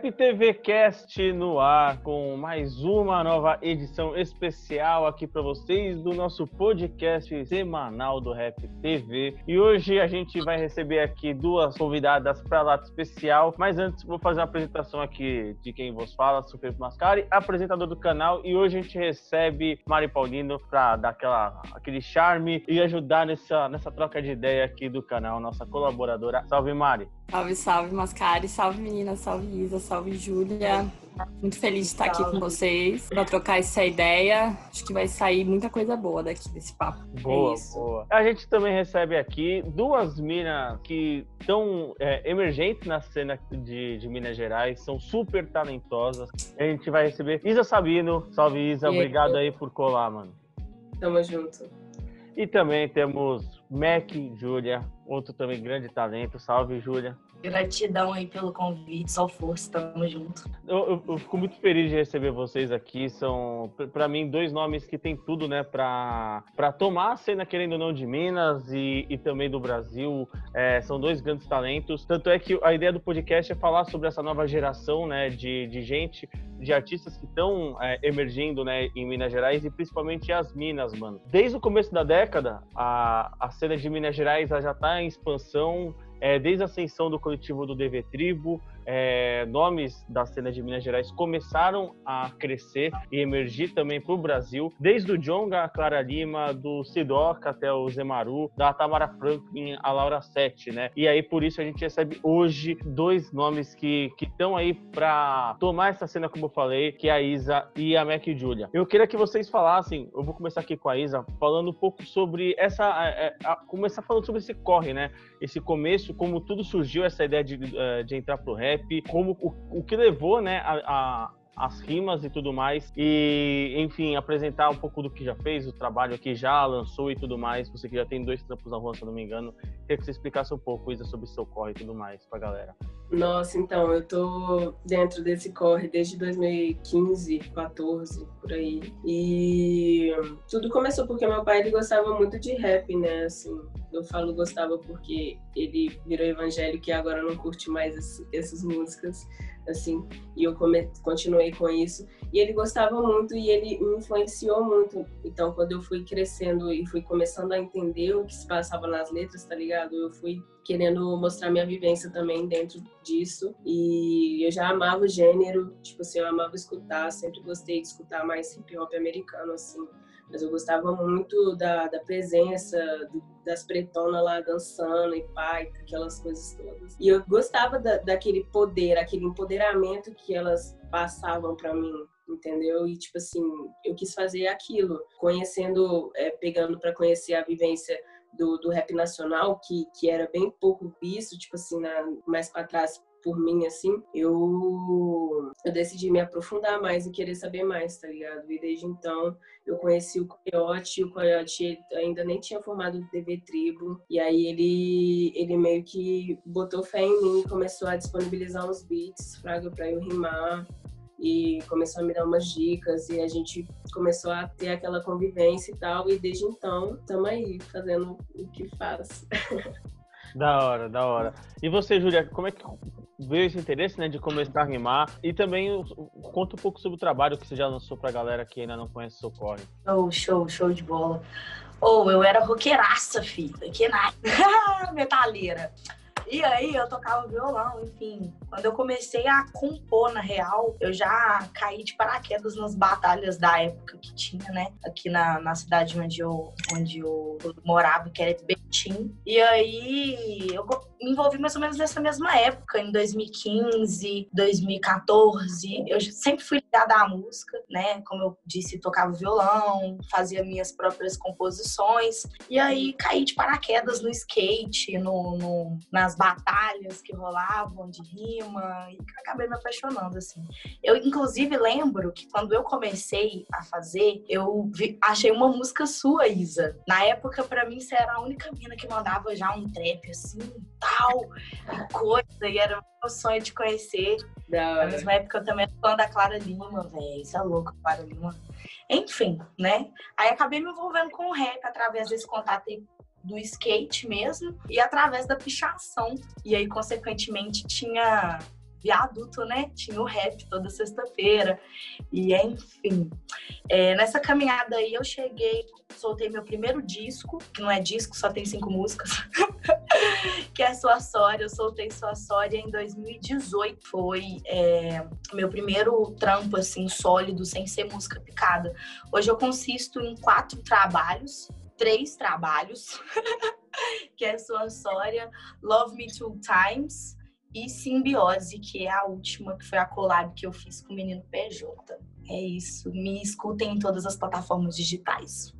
Rap TV Cast no ar com mais uma nova edição especial aqui para vocês do nosso podcast semanal do Rap TV. E hoje a gente vai receber aqui duas convidadas para lá especial, mas antes vou fazer uma apresentação aqui de quem vos fala, Felipe Mascari, apresentador do canal, e hoje a gente recebe Mari Paulino para dar aquela, aquele charme e ajudar nessa, nessa troca de ideia aqui do canal, nossa colaboradora. Salve Mari! Salve, salve, Mascari. Salve, meninas. Salve, Isa. Salve, Júlia. Muito feliz de estar aqui com vocês para trocar essa ideia. Acho que vai sair muita coisa boa daqui desse papo. Boa, é boa. A gente também recebe aqui duas minas que estão é, emergentes na cena de, de, Minas Gerais, são super talentosas. A gente vai receber Isa Sabino. Salve, Isa. E Obrigado aí por colar, mano. Tamo junto. E também temos Mac Júlia, outro também grande talento. Salve, Júlia. Gratidão aí pelo convite, só força, tamo junto. Eu, eu, eu, fico muito feliz de receber vocês aqui. São, para mim, dois nomes que tem tudo, né, pra tomar a cena, querendo ou não, de Minas e, e também do Brasil. É, são dois grandes talentos. Tanto é que a ideia do podcast é falar sobre essa nova geração, né, de, de gente, de artistas que estão é, emergindo, né, em Minas Gerais e principalmente as Minas, mano. Desde o começo da década, a, a cena de Minas Gerais já tá em expansão é, desde a ascensão do coletivo do DV Tribo, é, nomes da cena de Minas Gerais começaram a crescer e emergir também para o Brasil, desde o Jonga, a Clara Lima, do Sidoca até o Zemaru, da Tamara Franklin, a Laura Sete, né? E aí por isso a gente recebe hoje dois nomes que estão aí para tomar essa cena, como eu falei, que é a Isa e a Mac Julia. Eu queria que vocês falassem, eu vou começar aqui com a Isa, falando um pouco sobre essa, é, começar falando sobre esse corre, né? Esse começo, como tudo surgiu essa ideia de, é, de entrar pro rap, rap, como o, o que levou, né, a, a as rimas e tudo mais. E, enfim, apresentar um pouco do que já fez, o trabalho que já lançou e tudo mais. Você que já tem dois trampos na rua, se eu não me engano. Queria que você explicasse um pouco coisa sobre seu corre e tudo mais pra galera. Nossa, então, eu tô dentro desse corre desde 2015, 14, por aí. E tudo começou porque meu pai ele gostava muito de rap, né? Assim, eu falo gostava porque ele virou evangélico e agora não curte mais esse, essas músicas assim, e eu come, continuei com isso. E ele gostava muito e ele me influenciou muito. Então, quando eu fui crescendo e fui começando a entender o que se passava nas letras, tá ligado? Eu fui querendo mostrar minha vivência também dentro disso. E eu já amava o gênero, tipo assim, eu amava escutar, sempre gostei de escutar mais hip hop americano, assim mas eu gostava muito da, da presença do, das pretonas lá dançando e pai, aquelas coisas todas. E eu gostava da, daquele poder, aquele empoderamento que elas passavam para mim, entendeu? E tipo assim, eu quis fazer aquilo, conhecendo, é, pegando para conhecer a vivência do, do rap nacional, que, que era bem pouco visto, tipo assim, na, mais para trás por mim, assim, eu, eu decidi me aprofundar mais e querer saber mais, tá ligado? E desde então eu conheci o Coyote, o Coyote ainda nem tinha formado o TV Tribo, e aí ele, ele meio que botou fé em mim e começou a disponibilizar uns beats, fraga, pra eu rimar, e começou a me dar umas dicas e a gente começou a ter aquela convivência e tal e desde então estamos aí fazendo o que faz. Da hora, da hora. E você, Julia, como é que veio esse interesse, né, de começar a rimar? E também conta um pouco sobre o trabalho que você já lançou pra galera que ainda não conhece o Socorre. Oh, show, show de bola. Ou oh, eu era roqueiraça, filha. Que nada. Metaleira. E aí eu tocava violão, enfim. Quando eu comecei a compor, na real, eu já caí de paraquedas nas batalhas da época que tinha, né? Aqui na, na cidade onde eu, onde eu morava, que era Betim. E aí eu me envolvi mais ou menos nessa mesma época, em 2015, 2014. Eu sempre fui ligada à música, né? Como eu disse, tocava violão, fazia minhas próprias composições. E aí caí de paraquedas no skate, no, no nas batalhas que rolavam de rima e acabei me apaixonando assim. Eu inclusive lembro que quando eu comecei a fazer, eu vi, achei uma música sua, Isa. Na época para mim você era a única mina que mandava já um trap assim, tal, e coisa, e era meu sonho de conhecer. Na mesma época eu também era fã da Clara Lima, velho. Isso é louco, Clara Lima. Enfim, né? Aí acabei me envolvendo com o rap através desse contato do skate mesmo e através da pichação. E aí, consequentemente, tinha viaduto, né? Tinha o rap toda sexta-feira. E enfim. É, nessa caminhada aí eu cheguei, soltei meu primeiro disco, que não é disco, só tem cinco músicas, que é Sua Sória. Eu soltei Sua Sória em 2018. Foi é, meu primeiro trampo, assim, sólido, sem ser música picada. Hoje eu consisto em quatro trabalhos, três trabalhos, que é Sua Sória, Love Me Two Times e Simbiose, que é a última, que foi a collab que eu fiz com o menino PJ. É isso. Me escutem em todas as plataformas digitais.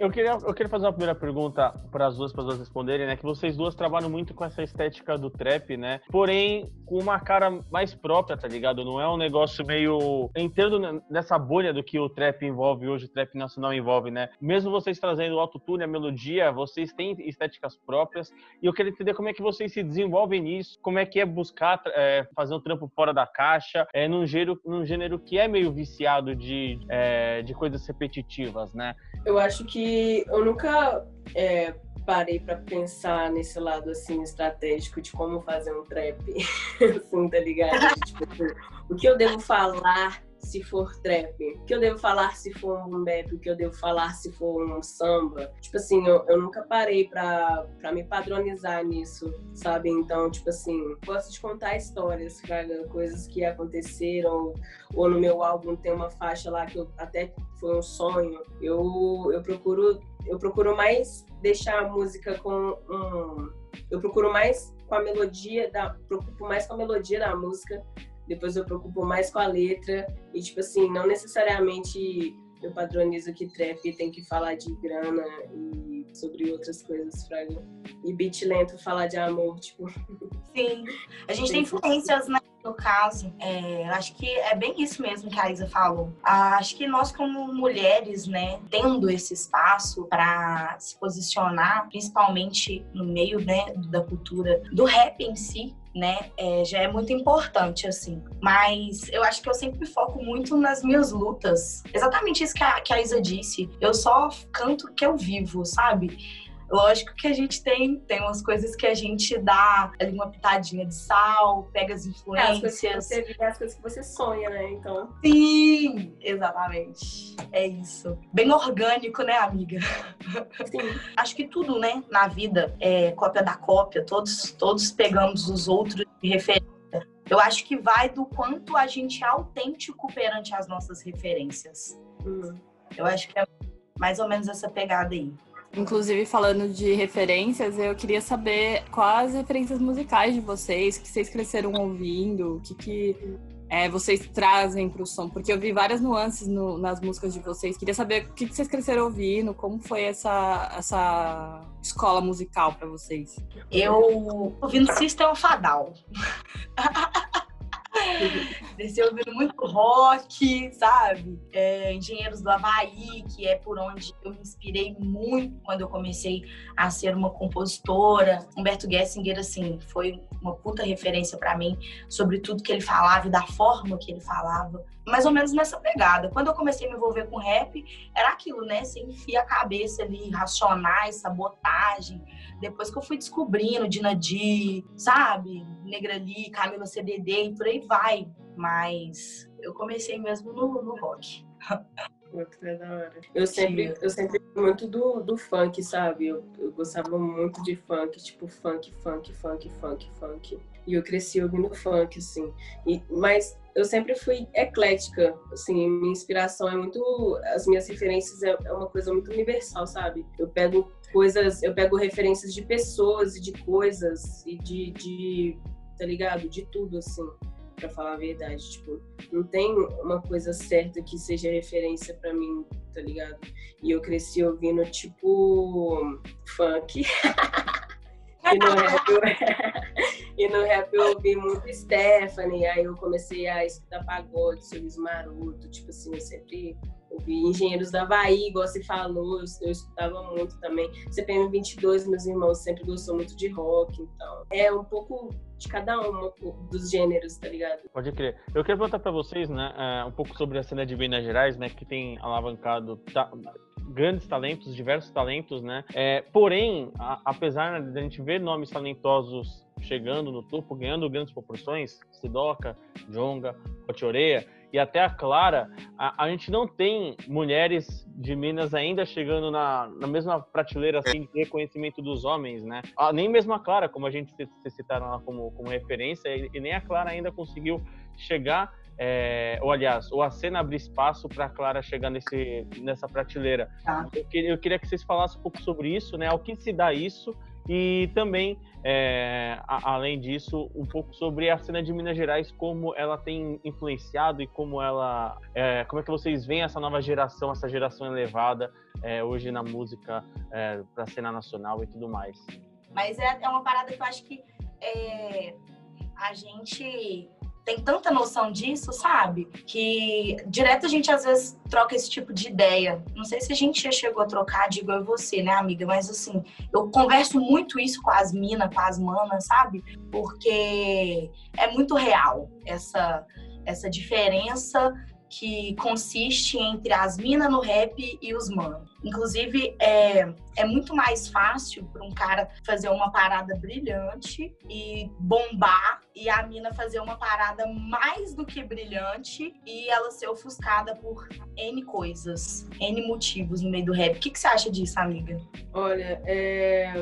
Eu queria, eu queria fazer uma primeira pergunta para as duas pessoas responderem, né? Que vocês duas trabalham muito com essa estética do trap, né? Porém, com uma cara mais própria, tá ligado? Não é um negócio meio. Entrando nessa bolha do que o trap envolve hoje, o trap nacional envolve, né? Mesmo vocês trazendo o autotune, a melodia, vocês têm estéticas próprias. E eu queria entender como é que vocês se desenvolvem nisso, como é que é buscar é, fazer um trampo fora da caixa, é, num, gênero, num gênero que é meio viciado de, é, de coisas repetitivas, né? Eu acho que eu nunca é, parei para pensar nesse lado assim estratégico de como fazer um trap, assim, tá ligado? tipo, o que eu devo falar se for trap? O que eu devo falar se for um rap? O que eu devo falar se for um samba? Tipo assim, eu, eu nunca parei pra, pra me padronizar nisso, sabe? Então, tipo assim, gosto de contar histórias, cara, coisas que aconteceram, ou no meu álbum tem uma faixa lá que eu, até foi um sonho. Eu, eu procuro eu procuro mais deixar a música com um eu procuro mais com a melodia da preocupo mais com a melodia da música depois eu preocupo mais com a letra e tipo assim, não necessariamente eu padronizo que trap tem que falar de grana e sobre outras coisas, Fraga. E beat lento falar de amor, tipo. Sim. A gente tem influências, né? No caso, é, acho que é bem isso mesmo que a Isa falou. Acho que nós, como mulheres, né, tendo esse espaço para se posicionar, principalmente no meio né, da cultura do rap em si, né, é, já é muito importante, assim. Mas eu acho que eu sempre foco muito nas minhas lutas. Exatamente isso que a, que a Isa disse. Eu só canto que eu vivo, sabe? Lógico que a gente tem, tem umas coisas que a gente dá ali uma pitadinha de sal, pega as influências. É, as coisas que você as coisas que você sonha, né? Então. Sim, exatamente. É isso. Bem orgânico, né, amiga? Sim. Acho que tudo, né, na vida é cópia da cópia. Todos, todos pegamos os outros de referência. Eu acho que vai do quanto a gente é autêntico perante as nossas referências. Hum. Eu acho que é mais ou menos essa pegada aí. Inclusive, falando de referências, eu queria saber quais referências musicais de vocês, que vocês cresceram ouvindo, o que, que é, vocês trazem para o som, porque eu vi várias nuances no, nas músicas de vocês. Queria saber o que, que vocês cresceram ouvindo, como foi essa, essa escola musical para vocês. Eu ouvindo System Down. Desci ouvindo muito rock, sabe? É, Engenheiros do Havaí, que é por onde eu me inspirei muito quando eu comecei a ser uma compositora. Humberto Gessinger, assim, foi uma puta referência para mim sobre tudo que ele falava e da forma que ele falava. Mais ou menos nessa pegada. Quando eu comecei a me envolver com rap, era aquilo, né? Você enfia a cabeça ali, racionais, sabotagem depois que eu fui descobrindo Dinadi, sabe? Negra Lee, Camila CDD e por aí vai. Mas eu comecei mesmo no, no rock. Muito da hora. Eu sempre, eu sempre muito do, do funk, sabe? Eu, eu gostava muito de funk, tipo funk, funk, funk, funk, funk. E eu cresci ouvindo funk, assim. E, mas eu sempre fui eclética, assim, minha inspiração é muito, as minhas referências é, é uma coisa muito universal, sabe? Eu pego coisas, eu pego referências de pessoas e de coisas e de, de tá ligado? De tudo, assim, para falar a verdade. Tipo, não tem uma coisa certa que seja referência para mim, tá ligado? E eu cresci ouvindo, tipo, funk. e, no rap eu, e no rap eu ouvi muito Stephanie, aí eu comecei a escutar pagode, sorriso maroto, tipo assim, eu sempre ouvi Engenheiros da Havaí, igual você falou, eu, eu escutava muito também. CPM 22, meus irmãos sempre gostou muito de rock, então é um pouco de cada um dos gêneros, tá ligado? Pode crer. Eu quero perguntar para vocês, né, é, um pouco sobre a cena de Minas Gerais, né, que tem alavancado ta grandes talentos, diversos talentos, né? É, porém, a, apesar de a gente ver nomes talentosos chegando no topo, ganhando grandes proporções, Sidoca, Jonga, Cochoreia, e até a Clara, a, a, gente não tem mulheres de Minas ainda chegando na, na mesma prateleira assim, de reconhecimento dos homens, né? Ah, nem mesmo a Clara, como a gente se, se citaram lá como, como referência, e, e, nem a Clara ainda conseguiu chegar, é, ou aliás, ou a cena abrir espaço para a Clara chegar nesse, nessa prateleira. Tá. Eu, eu, queria que vocês falassem um pouco sobre isso, né? Ao que se dá isso e também, é, a, além disso, um pouco sobre a cena de Minas Gerais, como ela tem influenciado e como ela, é, como é que vocês veem essa nova geração, essa geração elevada é, hoje na música é, para a cena nacional e tudo mais. Mas é, é uma parada que eu acho que é, a gente tem tanta noção disso, sabe? Que direto a gente às vezes troca esse tipo de ideia. Não sei se a gente já chegou a trocar, digo eu você, né, amiga? Mas assim, eu converso muito isso com as minas, com as manas, sabe? Porque é muito real essa, essa diferença que consiste entre as minas no rap e os manos. Inclusive, é, é muito mais fácil para um cara fazer uma parada brilhante e bombar, e a mina fazer uma parada mais do que brilhante e ela ser ofuscada por N coisas, N motivos no meio do rap. O que, que você acha disso, amiga? Olha, é...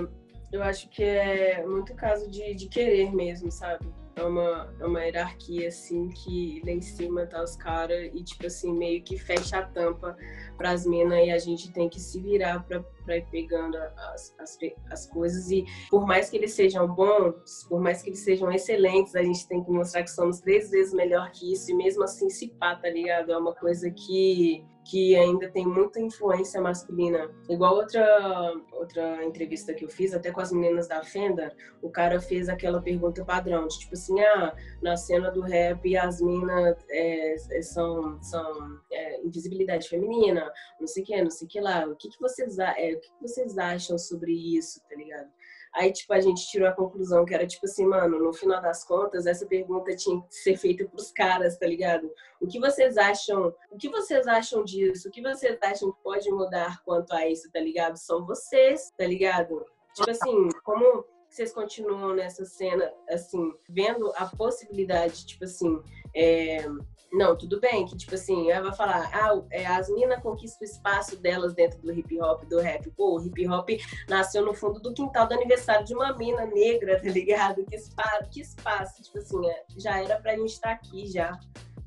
eu acho que é muito caso de, de querer mesmo, sabe? É uma, é uma hierarquia, assim, que lá em cima tá os caras e, tipo assim, meio que fecha a tampa pras minas e a gente tem que se virar pra, ir pegando as, as, as coisas. E por mais que eles sejam bons, por mais que eles sejam excelentes, a gente tem que mostrar que somos três vezes melhor que isso e mesmo assim se pá, tá ligado? É uma coisa que que ainda tem muita influência masculina. Igual outra, outra entrevista que eu fiz, até com as meninas da Fenda, o cara fez aquela pergunta padrão, de tipo assim, ah, na cena do rap as minas é, é, são, são é, invisibilidade feminina, não sei o que, não sei o que lá. O que, que, vocês, é, o que, que vocês acham sobre isso, tá ligado? Aí, tipo, a gente tirou a conclusão que era tipo assim, mano, no final das contas, essa pergunta tinha que ser feita pros caras, tá ligado? O que vocês acham? O que vocês acham disso? O que vocês acham que pode mudar quanto a isso, tá ligado? São vocês, tá ligado? Tipo assim, como vocês continuam nessa cena, assim, vendo a possibilidade, tipo assim, é, não, tudo bem, que tipo assim, ela vai falar, ah, é, as minas conquistam o espaço delas dentro do hip hop, do rap. Pô, o hip hop nasceu no fundo do quintal do aniversário de uma mina negra, tá ligado? Que espaço, que espaço, tipo assim, é, já era pra gente estar tá aqui já,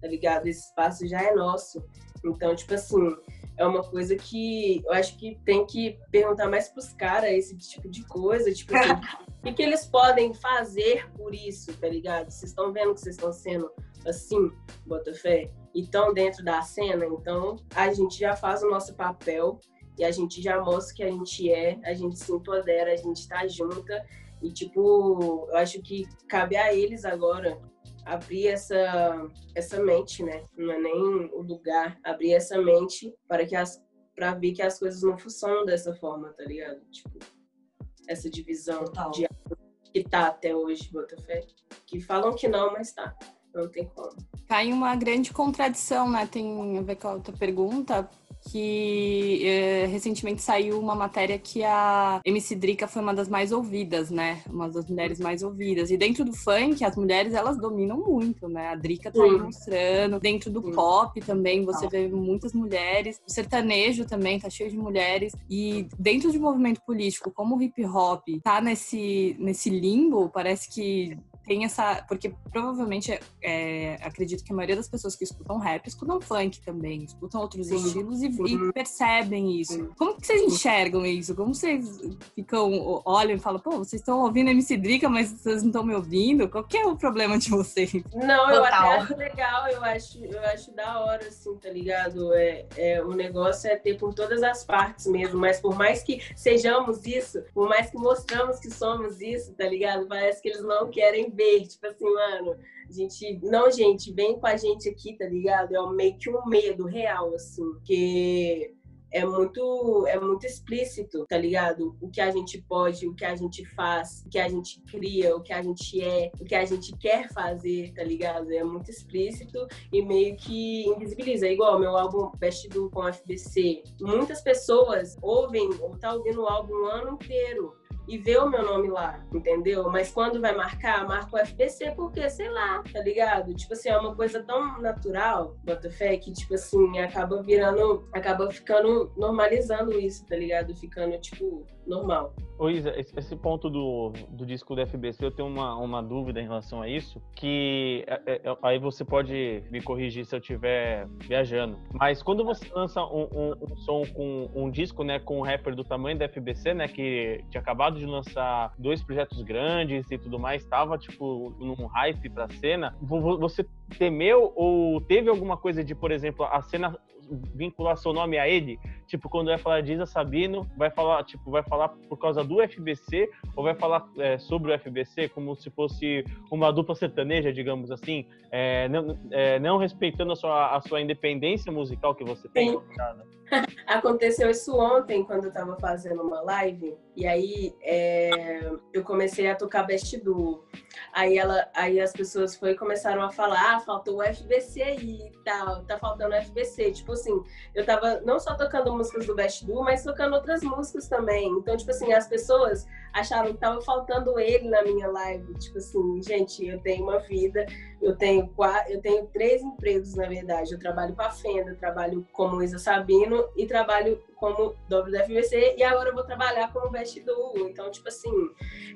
tá ligado? Esse espaço já é nosso. Então, tipo assim, é uma coisa que eu acho que tem que perguntar mais pros caras esse tipo de coisa, tipo assim, o que, que eles podem fazer por isso, tá ligado? Vocês estão vendo que vocês estão sendo assim, bota fé, e estão dentro da cena, então a gente já faz o nosso papel e a gente já mostra que a gente é, a gente se empodera, a gente tá junta e tipo, eu acho que cabe a eles agora abrir essa essa mente, né? Não é nem o lugar, abrir essa mente para que as para ver que as coisas não funcionam dessa forma, tá ligado? Tipo, essa divisão Total. de que tá até hoje, Botafé. Que falam que não, mas tá não tem como. Cai uma grande contradição, né? Tem a ver com a outra pergunta, que é, recentemente saiu uma matéria que a MC Drica foi uma das mais ouvidas, né? Uma das mulheres mais ouvidas. E dentro do funk, as mulheres, elas dominam muito, né? A Drica tá aí mostrando. Dentro do pop também, você vê muitas mulheres. O sertanejo também tá cheio de mulheres. E dentro de movimento político, como o hip hop tá nesse, nesse limbo, parece que tem essa. Porque provavelmente é, acredito que a maioria das pessoas que escutam rap escutam funk também, escutam outros Sim. estilos e, e, uhum. percebem isso. Sim. Como que vocês enxergam isso? Como vocês ficam, olham e falam, pô, vocês estão ouvindo MC Drica, mas vocês não estão me ouvindo? Qual que é o problema de vocês? Não, eu até acho legal, eu acho, eu acho da hora, assim, tá ligado? É, é, o negócio é ter por todas as partes mesmo, mas por mais que sejamos isso, por mais que mostramos que somos isso, tá ligado? Parece que eles não querem ver, tipo assim, mano, a gente, não, gente, vem com a gente aqui, tá ligado? É meio que um medo real, assim, que é muito é muito explícito, tá ligado? O que a gente pode, o que a gente faz, o que a gente cria, o que a gente é, o que a gente quer fazer, tá ligado? É muito explícito e meio que invisibiliza. É igual meu álbum Vestido com FBC. Muitas pessoas ouvem ou tá ouvindo o álbum o ano inteiro e vê o meu nome lá, entendeu? Mas quando vai marcar, marca o FBC porque, sei lá, tá ligado? Tipo assim, é uma coisa tão natural, Botafé, que, tipo assim, acaba virando, acaba ficando normalizando isso, tá ligado? Ficando, tipo, normal. Ô Isa, esse ponto do, do disco do FBC, eu tenho uma, uma dúvida em relação a isso, que é, é, é aí você pode me corrigir se eu estiver viajando. Mas quando você lança um, um, um, som com um disco, né, com um rapper do tamanho da FBC, né, que tinha acabado de lançar dois projetos grandes e tudo mais, estava tipo num hype pra cena, você temeu ou teve alguma coisa de, por exemplo, a cena vincular seu nome a ele? Tipo, quando vai falar de Isa Sabino, vai falar, tipo, vai falar por causa do FBC ou vai falar é, sobre o FBC como se fosse uma dupla sertaneja, digamos assim, é, não, é, não, respeitando a sua, a sua independência musical que você tem? Aconteceu isso ontem, quando eu tava fazendo uma live, e aí é, eu comecei a tocar Best Duo. Aí, ela, aí as pessoas foi, começaram a falar, ah, faltou o FBC aí e tal, tá faltando o FBC. Tipo assim, eu tava não só tocando músicas do Best Duo, mas tocando outras músicas também. Então, tipo assim, as pessoas acharam que tava faltando ele na minha live. Tipo assim, gente, eu tenho uma vida, eu tenho quatro, eu tenho três empregos, na verdade. Eu trabalho com a Fenda, trabalho como Isa Sabino e trabalho como WFBC e agora vou trabalhar como vestidor. Então, tipo assim,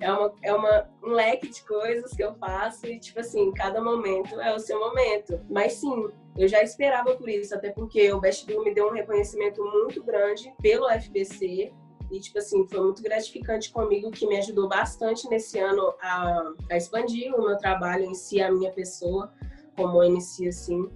é, uma, é uma, um leque de coisas que eu faço e, tipo assim, cada momento é o seu momento. Mas sim, eu já esperava por isso, até porque o vestidor me deu um reconhecimento muito grande pelo FBC. E, tipo assim, foi muito gratificante comigo, que me ajudou bastante nesse ano a, a expandir o meu trabalho em si, a minha pessoa, como MC, assim.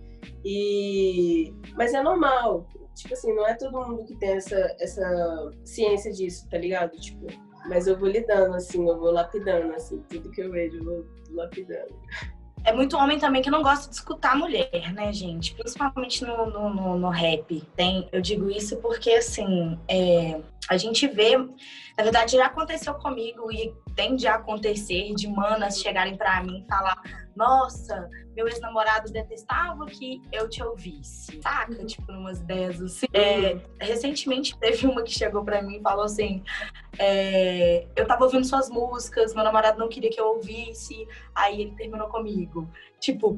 E... Mas é normal, tipo assim, não é todo mundo que tem essa, essa ciência disso, tá ligado? Tipo, mas eu vou lidando, assim, eu vou lapidando, assim, tudo que eu vejo, eu vou lapidando. É muito homem também que não gosta de escutar mulher, né, gente? Principalmente no, no, no, no rap. Tem, eu digo isso porque, assim, é, a gente vê, na verdade já aconteceu comigo e tende a acontecer de manas chegarem para mim e falar: Nossa, meu ex-namorado detestava que eu te ouvisse, saca? Uhum. Tipo, umas ideias assim. É, recentemente teve uma que chegou para mim e falou assim: é, Eu tava ouvindo suas músicas, meu namorado não queria que eu ouvisse, aí ele terminou comigo. Tipo,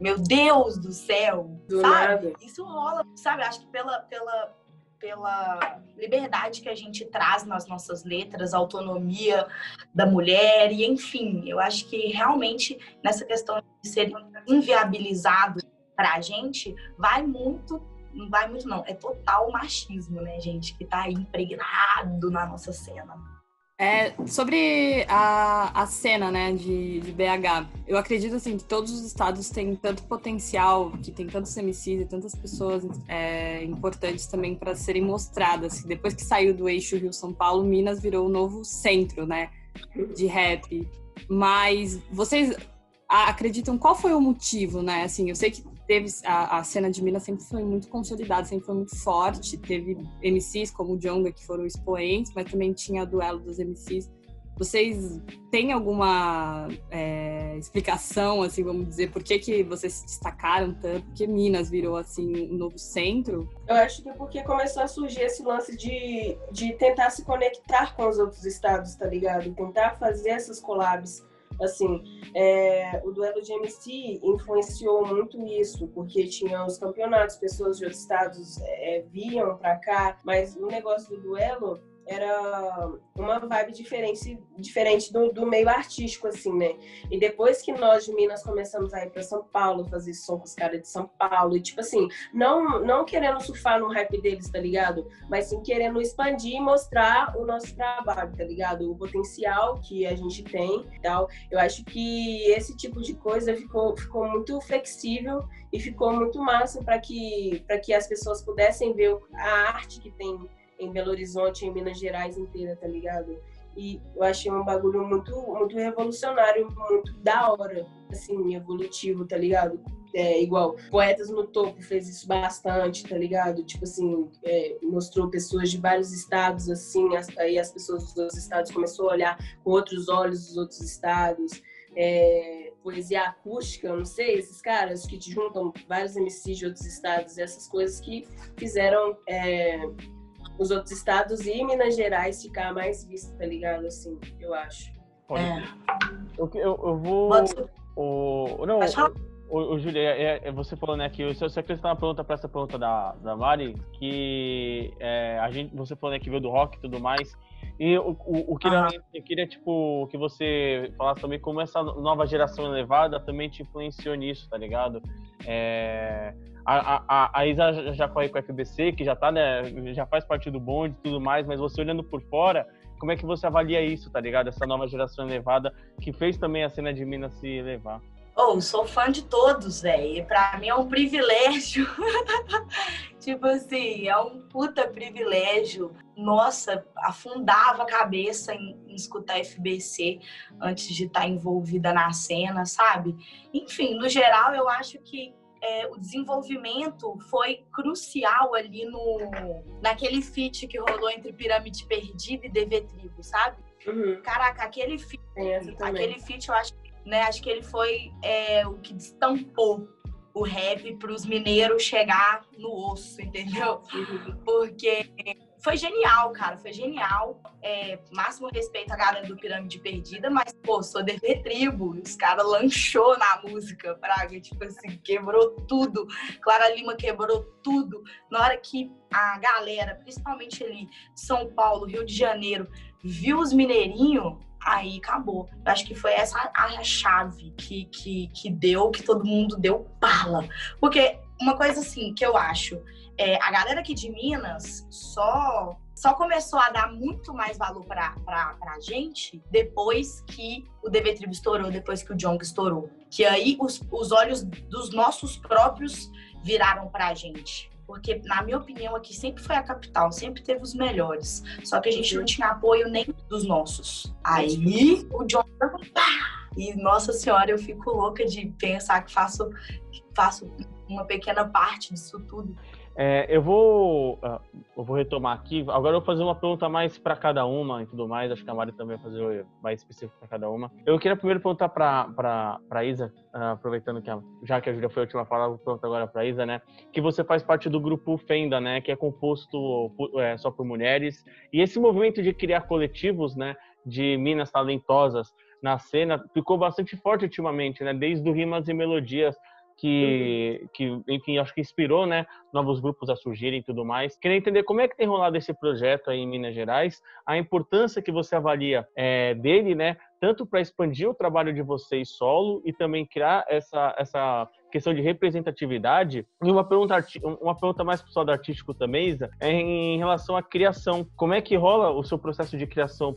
meu Deus do céu, do sabe? Nada. Isso rola, sabe? Acho que pela, pela pela liberdade que a gente traz nas nossas letras, autonomia da mulher e enfim, eu acho que realmente nessa questão de ser inviabilizado para a gente vai muito não vai muito não, é total machismo, né, gente, que tá aí impregnado na nossa cena. É, sobre a, a cena, né, de, de BH, eu acredito, assim, que todos os estados têm tanto potencial, que tem tantos MCs e tantas pessoas é, importantes também para serem mostradas. Depois que saiu do eixo Rio-São Paulo, Minas virou o novo centro, né, de rap. Mas vocês acreditam qual foi o motivo, né? Assim, eu sei que teve a, a, cena de Minas sempre foi muito consolidada, sempre foi muito forte. Teve MCs como o Jonga que foram expoentes, mas também tinha o duelo dos MCs. Vocês têm alguma é, explicação, assim, vamos dizer, por que, que vocês se destacaram tanto? Por que Minas virou, assim, um novo centro? Eu acho que é porque começou a surgir esse lance de, de tentar se conectar com os outros estados, tá ligado? Tentar fazer essas collabs assim, é, o duelo de MC influenciou muito isso, porque tinha os campeonatos, pessoas de outros estados é, viam para cá, mas o negócio do duelo era uma vibe diferente, diferente do, do, meio artístico, assim, né? E depois que nós de Minas começamos a ir para São Paulo, fazer som com os caras de São Paulo, e tipo assim, não, não querendo surfar no rap deles, tá ligado? Mas sim querendo expandir e mostrar o nosso trabalho, tá ligado? O potencial que a gente tem e tal. Eu acho que esse tipo de coisa ficou, ficou muito flexível e ficou muito massa para que, que as pessoas pudessem ver a arte que tem em Belo Horizonte, em Minas Gerais inteira, tá ligado? E eu achei um bagulho muito, muito revolucionário, muito da hora, assim, evolutivo, tá ligado? É, igual, Poetas no Topo fez isso bastante, tá ligado? Tipo assim, é, mostrou pessoas de vários estados, assim, as, aí as pessoas dos estados começaram a olhar com outros olhos os outros estados. É, poesia acústica, eu não sei, esses caras que te juntam vários MCs de outros estados, essas coisas que fizeram é, os outros estados e Minas Gerais ficar mais visto, tá ligado? Assim, eu acho. É. Eu, eu, eu vou. O, não, o, o Júlio, é, é, você falou, né, que você, você acrescentar uma pergunta para essa pergunta da, da Mari, que é, a gente, você falou, né, que veio do rock e tudo mais, e o, o, o que ah. eu queria, tipo, que você falasse também como essa nova geração elevada também te influenciou nisso, tá ligado? É, a, a, a Isa já foi com a FBC, que já tá, né, já faz parte do bonde e tudo mais, mas você olhando por fora, como é que você avalia isso, tá ligado? Essa nova geração elevada que fez também a cena de Minas se elevar. Oh, sou fã de todos, velho. Pra mim é um privilégio. tipo assim, é um puta privilégio. Nossa, afundava a cabeça em, em escutar FBC antes de estar tá envolvida na cena, sabe? Enfim, no geral, eu acho que é, o desenvolvimento foi crucial ali no naquele feat que rolou entre Pirâmide Perdida e DV Tribo, sabe? Uhum. Caraca, aquele feat, aquele feat eu acho que né? Acho que ele foi é, o que destampou o rap para os mineiros chegar no osso, entendeu? Porque foi genial, cara, foi genial. É, máximo respeito à galera do Pirâmide Perdida, mas, pô, sou DV Tribo, os caras lanchou na música, praga, tipo assim, quebrou tudo. Clara Lima quebrou tudo. Na hora que a galera, principalmente ali, São Paulo, Rio de Janeiro, viu os mineirinhos, aí acabou. Eu acho que foi essa a chave que, que, que deu, que todo mundo deu pala. Porque uma coisa assim que eu acho, é, a galera aqui de Minas só só começou a dar muito mais valor pra, pra, pra gente depois que o DV Tribo estourou, depois que o Jong estourou. Que aí os, os olhos dos nossos próprios viraram pra gente. Porque, na minha opinião, aqui sempre foi a capital, sempre teve os melhores. Só que a gente não uhum. tinha apoio nem dos nossos. Aí o John pá! E, nossa senhora, eu fico louca de pensar que faço, que faço uma pequena parte disso tudo. É, eu vou ah, eu vou retomar aqui. Agora eu vou fazer uma pergunta mais para cada uma e tudo mais. Acho que a Mari também vai fazer mais específico para cada uma. Eu queria primeiro perguntar para Isa, uh, aproveitando que a, já que a Júlia foi a última a falar, vou perguntar agora para Isa, né? Que você faz parte do grupo Fenda, né? Que é composto é, só por mulheres. E esse movimento de criar coletivos, né? De minas talentosas na cena ficou bastante forte ultimamente, né? Desde o Rimas e Melodias que, que, enfim, acho que inspirou, né, novos grupos a surgirem e tudo mais. Queria entender como é que tem rolado esse projeto aí em Minas Gerais, a importância que você avalia é, dele, né, tanto para expandir o trabalho de vocês solo e também criar essa, essa questão de representatividade. E uma pergunta, uma pergunta mais pro lado artístico também, Isa, é em relação à criação. Como é que rola o seu processo de criação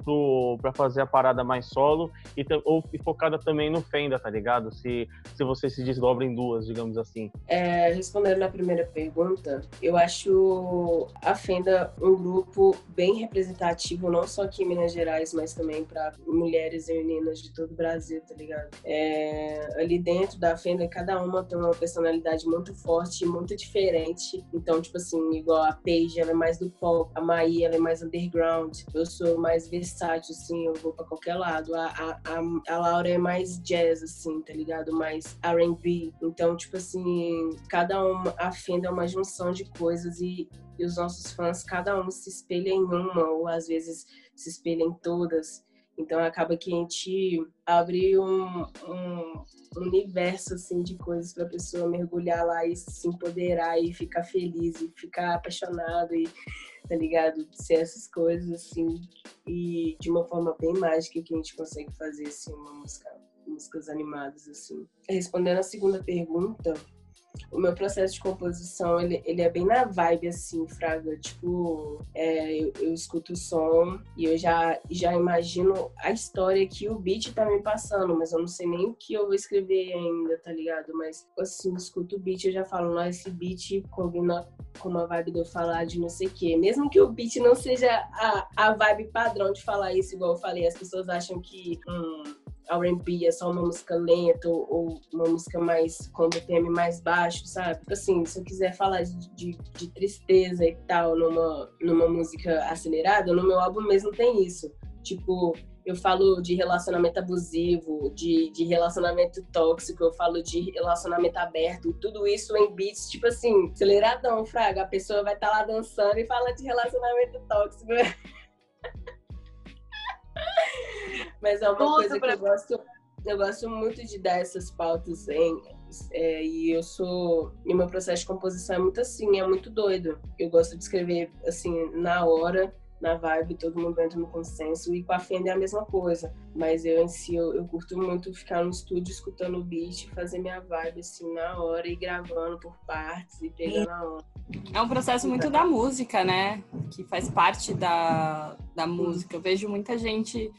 para fazer a parada mais solo e, ou, e focada também no Fenda, tá ligado? Se, se você se desdobra em duas, digamos assim. É, respondendo na primeira pergunta, eu acho a Fenda um grupo bem representativo, não só aqui em Minas Gerais, mas também para mulheres e meninas de todo o Brasil, tá ligado? É, ali dentro da Fenda, cada uma tem uma personalidade muito forte e muito diferente. Então, tipo assim, igual a Paige, ela é mais do pop, a Maí, ela é mais underground. Eu sou mais versátil, assim, eu vou pra qualquer lado. A, a, a, a Laura é mais jazz, assim, tá ligado? Mais R&B. Então, tipo assim, cada uma, a Fenda é uma junção de coisas e, e os nossos fãs, cada um se espelha em uma, ou às vezes se espelha em todas. Então acaba que a gente abre um, um universo assim de coisas para a pessoa mergulhar lá e se empoderar e ficar feliz e ficar apaixonado e tá ligado ser essas coisas assim e de uma forma bem mágica que a gente consegue fazer assim uma música músicas animadas assim. Respondendo a segunda pergunta, o meu processo de composição, ele, ele é bem na vibe, assim, Fraga. Tipo, é, eu, eu, escuto o som e eu já, já imagino a história que o beat tá me passando, mas eu não sei nem o que eu vou escrever ainda, tá ligado? Mas, assim, escuto o beat, eu já falo, não, esse beat combina com uma vibe de eu falar de não sei o quê. Mesmo que o beat não seja a, a vibe padrão de falar isso, igual eu falei, as pessoas acham que... Hum, R&B é só uma música lenta ou, uma música mais com BPM mais baixo, sabe? Tipo assim, se eu quiser falar de, de, de, tristeza e tal numa, numa música acelerada, no meu álbum mesmo tem isso. Tipo, eu falo de relacionamento abusivo, de, de relacionamento tóxico, eu falo de relacionamento aberto, tudo isso em beats, tipo assim, aceleradão, fraga. A pessoa vai estar tá lá dançando e fala de relacionamento tóxico. Mas é uma Tudo coisa que eu gosto, eu gosto muito de dar essas pautas em, é, e eu sou. E meu processo de composição é muito assim, é muito doido. Eu gosto de escrever assim, na hora, na vibe, todo mundo entra no consenso. E com a Fenda é a mesma coisa. Mas eu em si, eu, eu curto muito ficar no estúdio escutando o beat, fazer minha vibe assim na hora e gravando por partes e pegando a hora. É um processo muito da música, né? Que faz parte da, da música. Eu vejo muita gente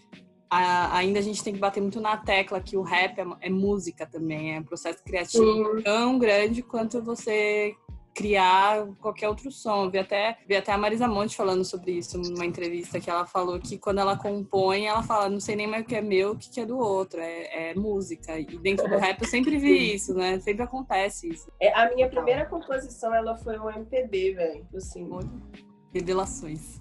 a, ainda a gente tem que bater muito na tecla que o rap é, é música também, é um processo criativo Sim. tão grande quanto você criar qualquer outro som. Vi até, vi até a Marisa Monte falando sobre isso numa entrevista que ela falou que quando ela compõe, ela fala, não sei nem mais o que é meu, o que é do outro, é, é música. E dentro do rap eu sempre vi isso, né? Sempre acontece isso. É, a minha primeira composição, ela foi um MPB, velho. Assim. Revelações.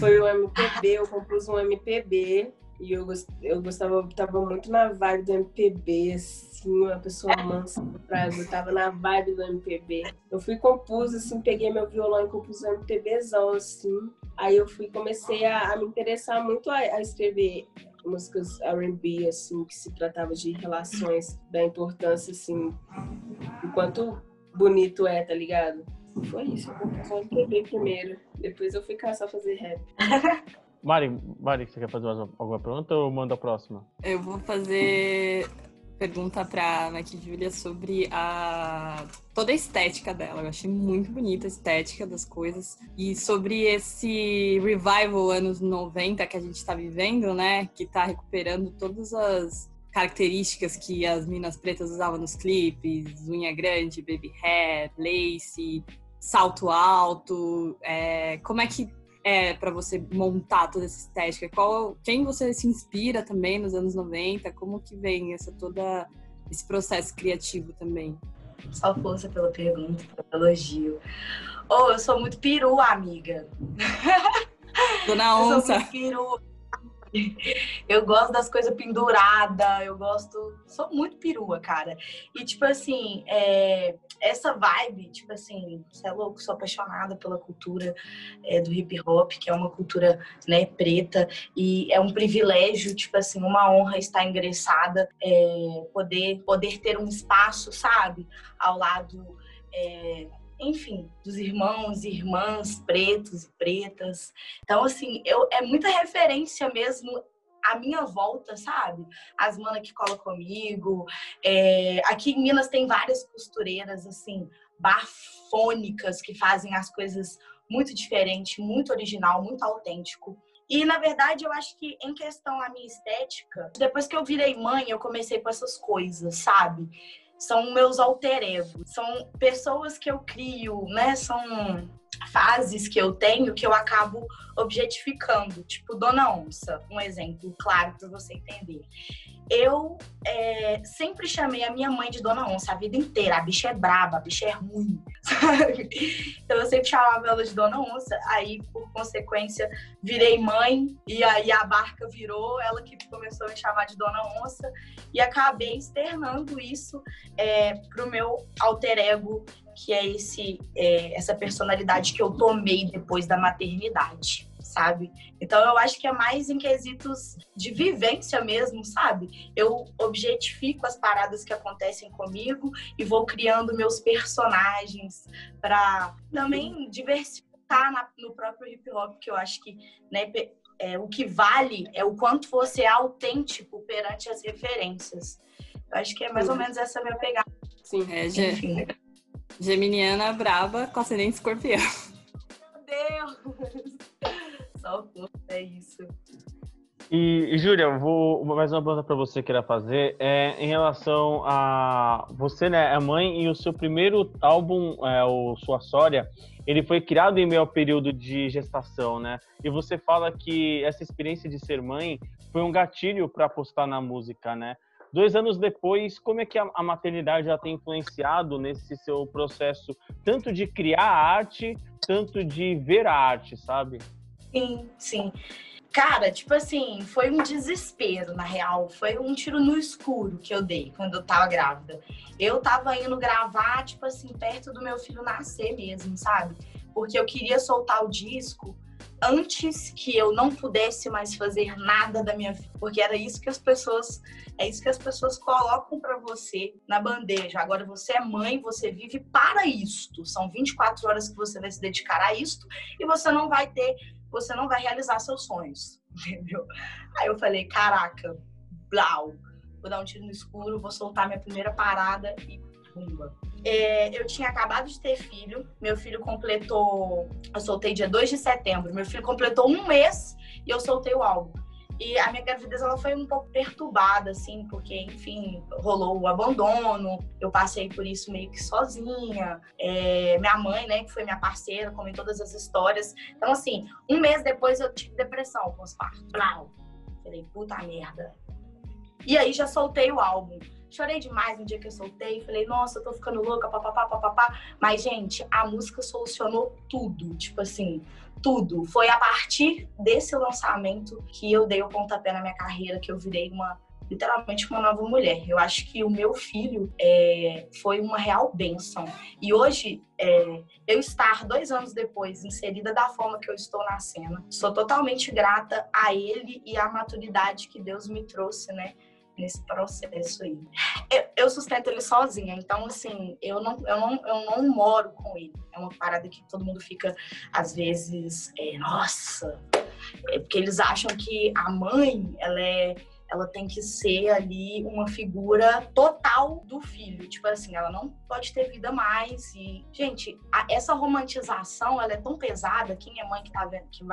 Foi o MPB, eu compus um MPB e eu, eu gostava, tava muito na vibe do MPB, assim, uma pessoa mansa pra eu tava na vibe do MPB. Eu fui compus, assim, peguei meu violão e compus um MPBzão, assim. Aí eu fui, comecei a, a me interessar muito a, a escrever músicas R&B, assim, que se tratava de relações, da importância, assim, o quanto bonito é, tá ligado? Foi isso, eu compus um MPB primeiro, depois eu fui caçar fazer rap. Mari, Mari, você quer fazer alguma pergunta ou manda a próxima? Eu vou fazer pergunta para Mike Julia sobre a toda a estética dela. Eu achei muito bonita a estética das coisas e sobre esse revival anos 90 que a gente está vivendo, né, que está recuperando todas as características que as minas pretas usavam nos clipes, unha grande, baby hair, lace, salto alto, é, como é que é para você montar toda essa estética? Qual, quem você se inspira também nos anos 90? Como que vem essa toda esse processo criativo também? Só força pela pergunta, pelo elogio. Oh, eu sou muito peru, amiga. Dona Onça. Eu sou muito peru. Eu gosto das coisas penduradas, eu gosto. Sou muito perua, cara. E, tipo assim, é... essa vibe, tipo assim, você é louco, sou apaixonada pela cultura é, do hip hop, que é uma cultura né, preta, e é um privilégio, tipo assim, uma honra estar ingressada, é... poder, poder ter um espaço, sabe, ao lado. É, enfim, dos irmãos e irmãs pretos e pretas. Então, assim, eu, é muita referência mesmo à minha volta, sabe? As manas que colam comigo. É, aqui em Minas tem várias costureiras, assim, bafônicas, que fazem as coisas muito diferente, muito original, muito autêntico. E, na verdade, eu acho que em questão à minha estética, depois que eu virei mãe, eu comecei com essas coisas, sabe? São meus alter são pessoas que eu crio, né? São fases que eu tenho que eu acabo objetificando, tipo Dona Onça, um exemplo claro para você entender eu é, sempre chamei a minha mãe de Dona Onça a vida inteira. A bicha é braba, a bicha é ruim, sabe? Então eu sempre chamava ela de Dona Onça. Aí, por consequência, virei mãe e aí a barca virou, ela que começou a me chamar de Dona Onça e acabei externando isso é, pro meu alter ego, que é esse é, essa personalidade que eu tomei depois da maternidade sabe? Então eu acho que é mais em quesitos de vivência mesmo, sabe? Eu objetifico as paradas que acontecem comigo e vou criando meus personagens para também diversificar na, no próprio hip hop, que eu acho que né, é, o que vale é o quanto você é autêntico perante as referências. Eu acho que é mais ou menos essa minha pegada. Sim, é, Enfim. Geminiana braba com ascendente escorpião. Meu Deus! é isso. E, e Júlia, vou mais uma pergunta para você que queira fazer é em relação a você, né, é mãe e o seu primeiro álbum, é, o Sua Sória, ele foi criado em meio ao período de gestação, né? E você fala que essa experiência de ser mãe foi um gatilho para apostar na música, né? Dois anos depois, como é que a, a maternidade já tem influenciado nesse seu processo, tanto de criar a arte, tanto de ver a arte, sabe? Sim, sim. Cara, tipo assim, foi um desespero, na real. Foi um tiro no escuro que eu dei quando eu tava grávida. Eu tava indo gravar, tipo assim, perto do meu filho nascer mesmo, sabe? Porque eu queria soltar o disco antes que eu não pudesse mais fazer nada da minha vida, porque era isso que as pessoas, é isso que as pessoas colocam para você na bandeja. Agora você é mãe, você vive para isto. São 24 horas que você vai se dedicar a isto e você não vai ter você não vai realizar seus sonhos, entendeu? Aí eu falei, caraca, blau, vou dar um tiro no escuro, vou soltar minha primeira parada e pumba. É, eu tinha acabado de ter filho, meu filho completou, eu soltei dia 2 de setembro, meu filho completou um mês e eu soltei o álbum. E a minha gravidez ela foi um pouco perturbada, assim, porque, enfim, rolou o abandono, eu passei por isso meio que sozinha. É, minha mãe, né, que foi minha parceira, como em todas as histórias. Então, assim, um mês depois eu tive depressão pós-parto. Falei, puta merda. E aí já soltei o álbum. Chorei demais no dia que eu soltei. Falei, nossa, eu tô ficando louca, papapá, papapá. Mas, gente, a música solucionou tudo. Tipo assim, tudo. Foi a partir desse lançamento que eu dei o pontapé na minha carreira, que eu virei uma literalmente uma nova mulher. Eu acho que o meu filho é, foi uma real bênção. E hoje, é, eu estar dois anos depois inserida da forma que eu estou na cena, sou totalmente grata a ele e à maturidade que Deus me trouxe, né? Nesse processo aí. Eu, eu, sustento ele sozinha, então assim, eu não, eu, não, eu não moro com ele. É uma parada que todo mundo fica, às vezes, é, nossa, é porque eles acham que a mãe, ela é ela tem que ser ali uma figura total do filho. Tipo assim, ela não pode ter vida mais. E, gente, a, essa romantização, ela é tão pesada. Quem é mãe que tá vendo, que,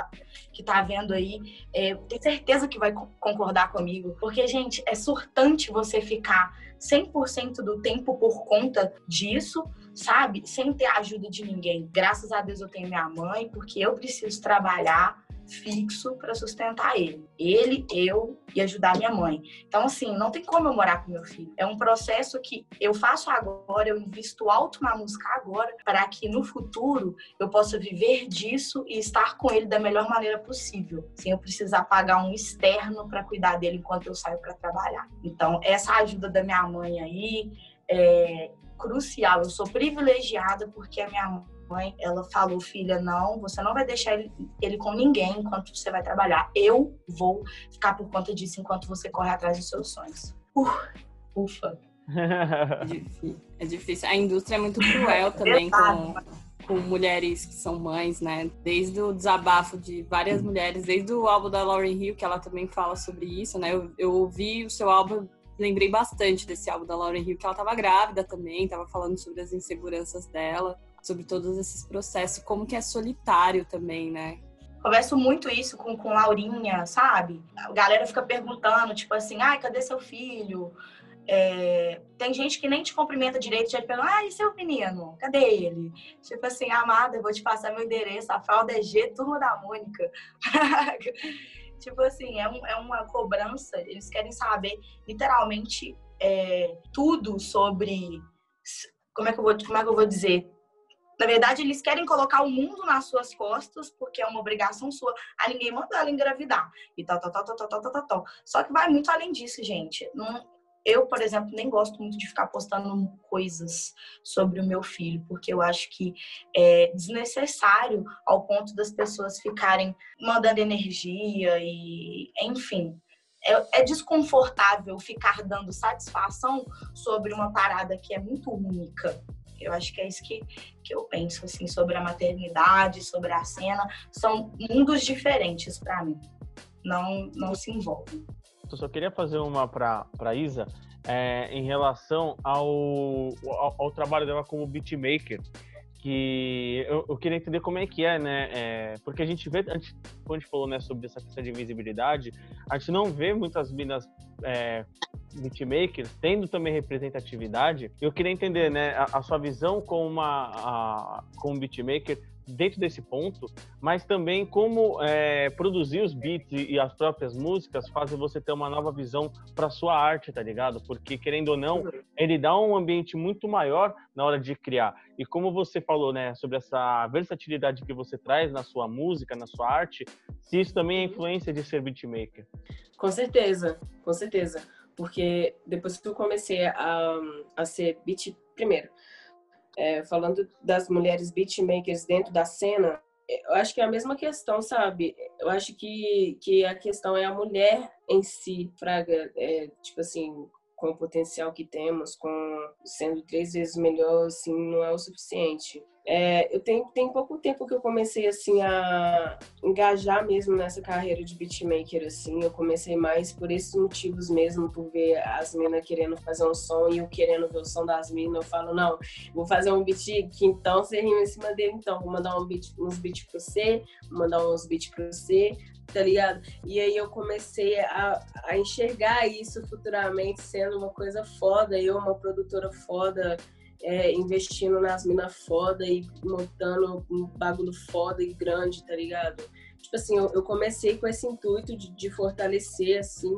que tá vendo aí, é, tem certeza que vai concordar comigo. Porque, gente, é surtante você ficar 100% do tempo por conta disso, sabe? Sem ter a ajuda de ninguém. Graças a Deus eu tenho minha mãe, porque eu preciso trabalhar fixo para sustentar ele. Ele, eu e ajudar minha mãe. Então, assim, não tem como eu morar com meu filho. É um processo que eu faço agora, eu invisto alto na música agora, para que no futuro eu possa viver disso e estar com ele da melhor maneira possível, sem eu precisar pagar um externo para cuidar dele enquanto eu saio para trabalhar. Então, essa ajuda da minha mãe aí é crucial. Eu sou privilegiada porque a minha mãe, ela falou, filha, não, você não vai deixar ele, ele, com ninguém enquanto você vai trabalhar. Eu vou ficar por conta disso enquanto você corre atrás dos seus sonhos. Uh, ufa. É difícil. é difícil. A indústria é muito cruel também com, com mulheres que são mães, né? Desde o desabafo de várias mulheres, desde o álbum da Lauren Hill, que ela também fala sobre isso, né? Eu, eu ouvi o seu álbum lembrei bastante desse álbum da Lauren Hill, que ela estava grávida também, estava falando sobre as inseguranças dela sobre todos esses processos, como que é solitário também, né? Converso muito isso com, com Laurinha, sabe? A galera fica perguntando, tipo assim, ai, cadê seu filho? É, tem gente que nem te cumprimenta direito, já te pergunta, e seu menino? Cadê ele? Tipo assim, amada, eu vou te passar meu endereço, a fralda é G, turma da Mônica. tipo assim, é, um, é, uma cobrança, eles querem saber literalmente é, tudo sobre. Como é, que eu vou, como é que eu vou dizer? Na verdade, eles querem colocar o mundo nas suas costas, porque é uma obrigação sua. A ninguém manda ela engravidar. E tal, tal, tal, tal, tal, tal, tal, tal. Só que vai muito além disso, gente. Não, eu, por exemplo, nem gosto muito de ficar postando coisas sobre o meu filho, porque eu acho que é desnecessário ao ponto das pessoas ficarem mandando energia e, enfim. É, é desconfortável ficar dando satisfação sobre uma parada que é muito única, eu acho que é isso que, que eu penso, assim, sobre a maternidade, sobre a cena. São mundos diferentes para mim. Não, não se envolvem. Eu só queria fazer uma para Isa é, em relação ao, ao, ao, trabalho dela como beatmaker que eu, eu, queria entender como é que é, né? É, porque a gente vê, antes, quando a gente falou né, sobre essa questão de visibilidade, a gente não vê muitas minas é, beatmakers tendo também representatividade. Eu queria entender, né, a, a sua visão como uma a, como beatmaker dentro desse ponto, mas também como é, produzir os beats e, as próprias músicas fazem você ter uma nova visão para sua arte, tá ligado? Porque querendo ou não, ele dá um ambiente muito maior na hora de criar. E como você falou, né, sobre essa versatilidade que você traz na sua música, na sua arte, se isso também é influência de ser beatmaker. Com certeza, com certeza. Porque depois que eu comecei a, a ser beat, primeiro, é, falando das mulheres beatmakers dentro da cena, eu acho que é a mesma questão, sabe? Eu acho que, que a questão é a mulher em si, Fraga, é, tipo assim, com o potencial que temos, com sendo três vezes melhor, assim, não é o suficiente. É, eu tenho, tem pouco tempo que eu comecei assim a engajar mesmo nessa carreira de beatmaker assim. Eu comecei mais por esses motivos mesmo, por ver as minas querendo fazer um som e eu querendo ver o som das minas. Eu falo, não, vou fazer um beat que então você rima em cima dele, então vou mandar um beat, uns beats pra você, vou mandar uns beats pra você, tá ligado? E aí eu comecei a, a enxergar isso futuramente sendo uma coisa foda, eu uma produtora foda é, investindo nas minas foda e montando um bagulho foda e grande, tá ligado? Tipo assim, eu, eu comecei com esse intuito de, de, fortalecer, assim,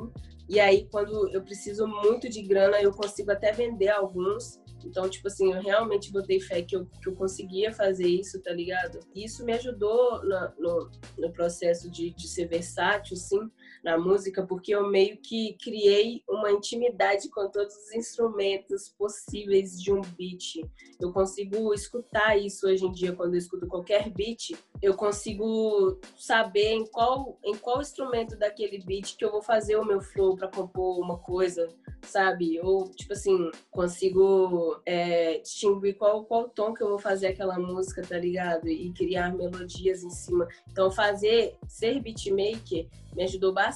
e aí quando eu preciso muito de grana, eu consigo até vender alguns. Então, tipo assim, eu realmente botei fé que eu, que eu conseguia fazer isso, tá ligado? Isso me ajudou no, no, no processo de, de ser versátil, sim, na música, porque eu meio que criei uma intimidade com todos os instrumentos possíveis de um beat. Eu consigo escutar isso hoje em dia quando eu escuto qualquer beat, eu consigo saber em qual em qual instrumento daquele beat que eu vou fazer o meu flow para compor uma coisa, sabe? Ou tipo assim, consigo é, distinguir qual qual tom que eu vou fazer aquela música, tá ligado? E criar melodias em cima. Então fazer ser beatmaker me ajudou bastante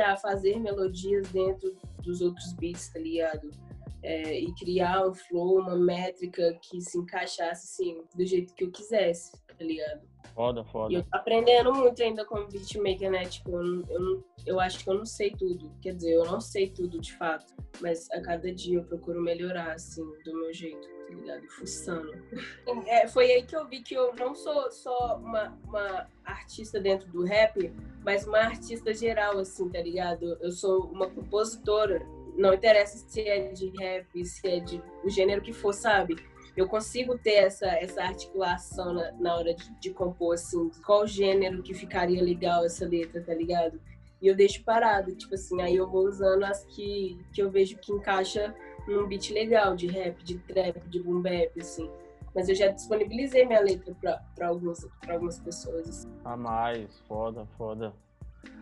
a fazer melodias dentro dos outros beats, tá ligado? É, e criar um flow, uma métrica que se encaixasse, assim, do jeito que eu quisesse, tá ligado? Foda, foda. E eu tô aprendendo muito ainda como beatmaker, né? Tipo, eu, eu, eu acho que eu não sei tudo. Quer dizer, eu não sei tudo de fato. Mas a cada dia eu procuro melhorar, assim, do meu jeito, tá ligado? Fuçando. É, foi aí que eu vi que eu não sou só uma, uma artista dentro do rap, mas uma artista geral, assim, tá ligado? Eu sou uma compositora. Não interessa se é de rap, se é de o gênero que for, sabe? Eu consigo ter essa, essa articulação na, na hora de, de, compor, assim, qual gênero que ficaria legal essa letra, tá ligado? E eu deixo parado, tipo assim, aí eu vou usando as que, que eu vejo que encaixa num beat legal, de rap, de trap, de boom bap, assim. Mas eu já disponibilizei minha letra para algumas, pra algumas pessoas. Assim. A mais, foda, foda.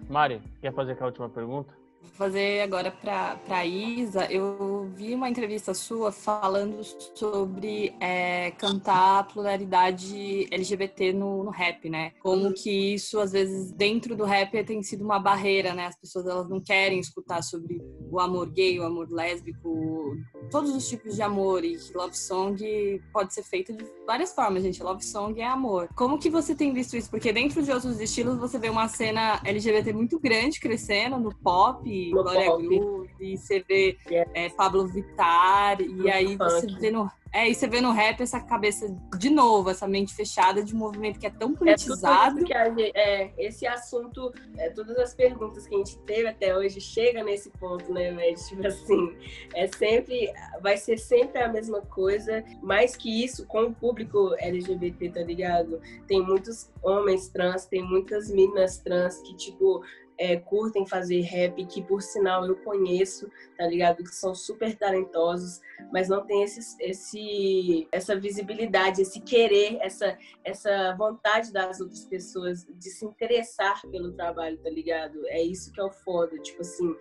Mari, quer fazer a última pergunta? Vou fazer agora para a Isa. Eu vi uma entrevista sua falando sobre é, cantar a pluralidade LGBT no, no, rap, né? Como que isso, às vezes, dentro do rap tem sido uma barreira, né? As pessoas elas não querem escutar sobre o amor gay, o amor lésbico, todos os tipos de amor. E que love song pode ser feito de várias formas, gente. Love song é amor. Como que você tem visto isso? Porque dentro de outros estilos você vê uma cena LGBT muito grande crescendo no pop Glória Groove, você vê é, Pablo Vittar, e aí você vê no é, e você vê no rap essa cabeça, de novo, essa mente fechada de um movimento que é tão politizado. É, que gente, é esse assunto, é, todas as perguntas que a gente teve até hoje chega nesse ponto, né, velho? Tipo assim, é sempre, vai ser sempre a mesma coisa, mais que isso com o público LGBT, tá ligado? Tem muitos homens trans, tem muitas meninas trans que, tipo, é, curtem fazer rap, que por sinal eu conheço, tá ligado? Que são super talentosos, mas não tem esse, esse, essa visibilidade, esse querer, essa, essa vontade das outras pessoas de se interessar pelo trabalho, tá ligado? É isso que é o foda, tipo assim,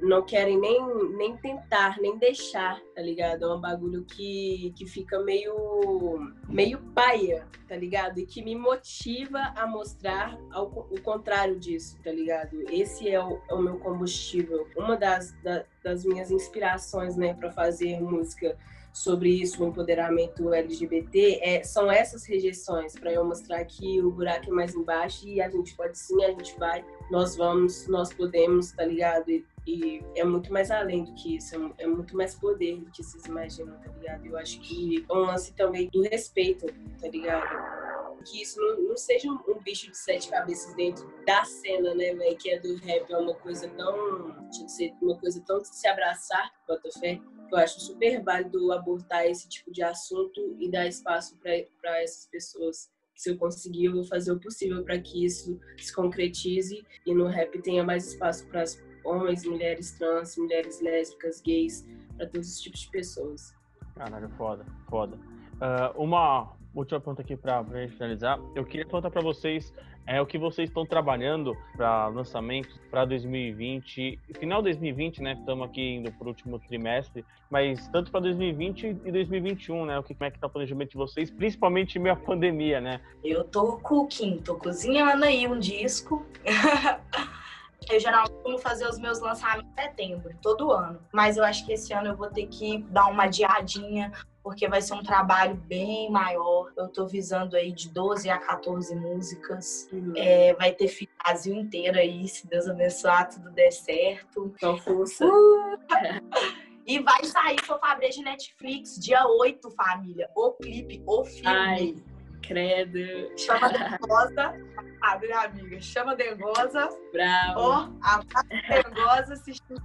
não querem nem, nem tentar, nem deixar, tá ligado? É um bagulho que, que fica meio, meio paia, tá ligado? E que me motiva a mostrar ao, o contrário disso, tá ligado? Esse é o, é o meu combustível. Uma das, da, das minhas inspirações, né, para fazer música sobre isso, o empoderamento LGBT, é, são essas rejeições, para eu mostrar que o buraco é mais embaixo e a gente pode sim, a gente vai, nós vamos, nós podemos, tá ligado? E, e é muito mais além do que isso, é, é muito mais poder do que vocês imaginam, tá ligado? Eu acho que é um lance também do respeito, tá ligado? Que isso não, não seja um, bicho de sete cabeças dentro da cena, né, velho? Que é do rap, é uma coisa tão. Deixa eu dizer, uma coisa tão de se abraçar, Botafé. Eu acho super válido abortar esse tipo de assunto e dar espaço para essas pessoas se eu conseguir, eu vou fazer o possível para que isso se concretize e no rap tenha mais espaço para homens, mulheres trans, mulheres lésbicas, gays, para todos os tipos de pessoas. Caralho, foda, foda. Uh, uma última pergunta aqui para gente finalizar. Eu queria perguntar para vocês é o que vocês estão trabalhando para lançamento para 2020, final 2020, né? Estamos aqui indo para o último trimestre, mas tanto para 2020 e 2021, né? O que como é que tá o planejamento de vocês, principalmente meio a pandemia, né? Eu tô cooking, tô cozinhando aí um disco. Eu geralmente vou fazer os meus lançamentos em setembro, todo ano. Mas eu acho que esse ano eu vou ter que dar uma adiadinha, porque vai ser um trabalho bem maior. Eu tô visando aí de 12 a 14 músicas. Uhum. É, vai ter Brasil inteiro aí, se Deus abençoar, tudo der certo. Com força. Uh! E vai sair pro Fabré de Netflix, dia 8, família. O clipe, o filme. Ai, credo. Chama Dengosa. Abre, né, amiga. Chama Dengosa. Bravo. Ó, oh, a Dengosa assistindo.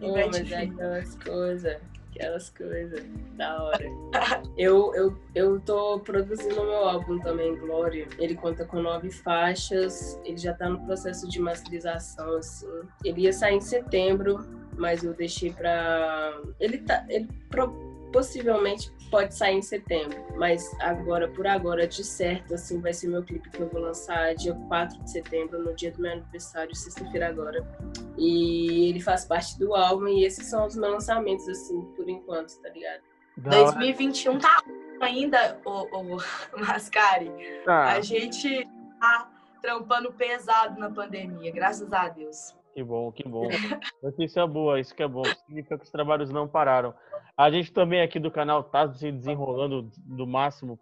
Oh, mas é aquelas coisas aquelas coisas da hora. Eu, eu, eu tô produzindo meu álbum também, Glória. Ele conta com nove faixas, ele já tá no processo de masterização, assim. Ele ia sair em setembro, mas eu deixei pra. Ele tá. Ele pro possivelmente pode sair em setembro, mas agora, por agora, de certo, assim, vai ser meu clipe que eu vou lançar dia 4 de setembro, no dia do meu aniversário, sexta-feira agora. E ele faz parte do álbum e esses são os meus lançamentos, assim, por enquanto, tá ligado? 2021 tá ainda, o, o Mascari. Ah. A gente tá trampando pesado na pandemia, graças a Deus. Que bom, que bom. Notícia boa, isso que é bom. Significa que os trabalhos não pararam. A gente também aqui do canal tá se desenrolando do máximo,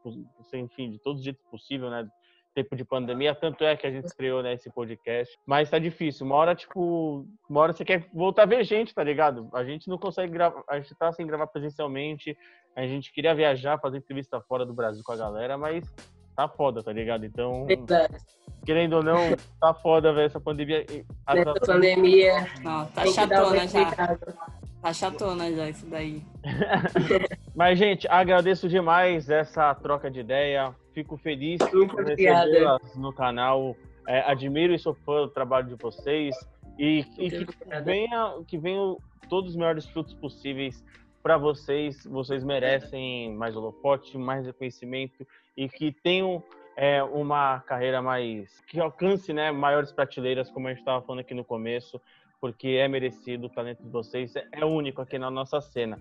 enfim, de todos os jeitos possível, né? Tempo de pandemia, tanto é que a gente estreou né, esse podcast. Mas tá difícil. Uma hora, tipo, uma hora você quer voltar a ver gente, tá ligado? A gente não consegue gravar, a gente tá sem gravar presencialmente. A gente queria viajar, fazer entrevista fora do Brasil com a galera, mas tá foda, tá ligado? Então. Verdade. Querendo ou não, tá foda, velho, essa pandemia. Essa pandemia. Não, tá chatona já. Tá chatona já isso daí. Mas, gente, agradeço demais essa troca de ideia. Fico feliz por recebê-las no canal. É, admiro e sou fã do trabalho de vocês. E, e que, venha, que venham todos os melhores frutos possíveis para vocês. Vocês merecem mais holofote, mais reconhecimento e que tenham é, uma carreira mais. que alcance né, maiores prateleiras, como a gente estava falando aqui no começo, porque é merecido o talento de vocês, é único aqui na nossa cena.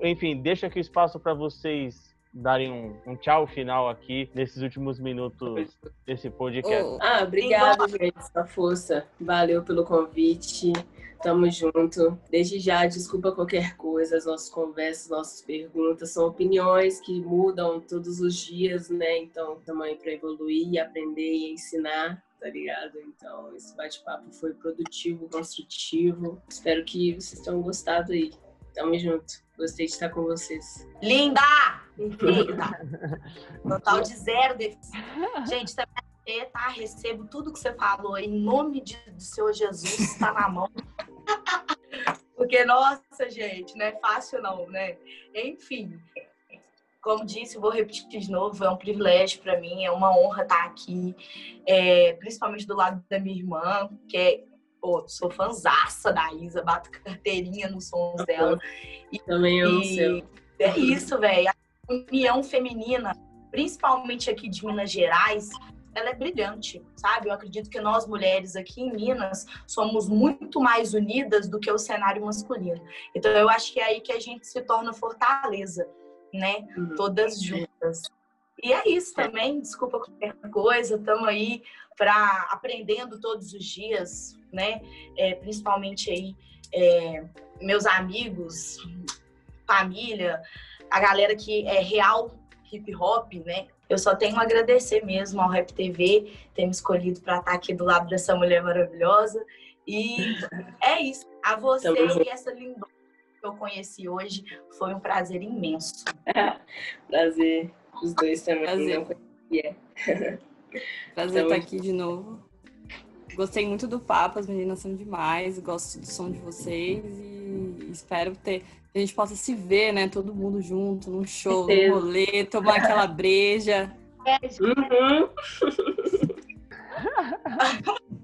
Enfim, deixa aqui o espaço para vocês darem um, um, tchau final aqui nesses últimos minutos desse podcast. Oh, ah, obrigada, gente, sua força. Valeu pelo convite. Tamo junto. Desde já, desculpa qualquer coisa, as nossas conversas, nossas perguntas são opiniões que mudam todos os dias, né? Então, estamos aí para evoluir, aprender e ensinar, tá ligado? Então, esse bate-papo foi produtivo, construtivo. Espero que vocês tenham gostado aí. Tamo junto. Gostei de estar com vocês. Linda! Linda! Total de zero. De... Gente, também tá? Recebo tudo que você falou em nome de, do Senhor Jesus, está na mão. Porque, nossa, gente, não é fácil não, né? Enfim, como disse, vou repetir de novo, é um privilégio para mim, é uma honra estar aqui, é, principalmente do lado da minha irmã, que é, pô, sou fanzaça da Isa, bato carteirinha nos sons dela. E, Também eu e, É isso, velho. A união feminina, principalmente aqui de Minas Gerais, ela é brilhante, sabe? Eu acredito que nós mulheres aqui em Minas somos muito mais unidas do que o cenário masculino. Então eu acho que é aí que a gente se torna fortaleza, né? Uhum. Todas juntas. E é isso também, desculpa qualquer coisa, estamos aí para aprendendo todos os dias, né? É, principalmente aí é, meus amigos, família, a galera que é real hip hop, né? Eu só tenho a agradecer mesmo ao Rap TV ter me escolhido para estar aqui do lado dessa mulher maravilhosa. E é isso. A você e essa lindona que eu conheci hoje foi um prazer imenso. prazer. Os dois também. Prazer. Yeah. Prazer estar aqui de novo. Gostei muito do papo, as meninas são demais, gosto do som de vocês e espero ter a gente possa se ver, né? Todo mundo junto, num show, num rolê, tomar aquela breja. Uhum.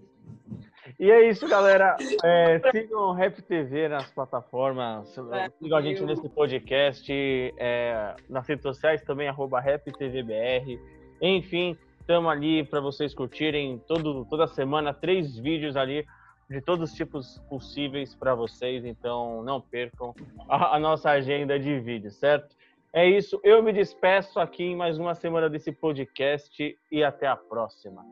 E é isso, galera. É, sigam o Rap TV nas plataformas. Sigam a gente nesse podcast. É, nas redes sociais também, arroba RapTVBR. Enfim, estamos ali para vocês curtirem todo, toda semana três vídeos ali de todos os tipos possíveis para vocês. Então, não percam a, a nossa agenda de vídeos, certo? É isso. Eu me despeço aqui em mais uma semana desse podcast e até a próxima.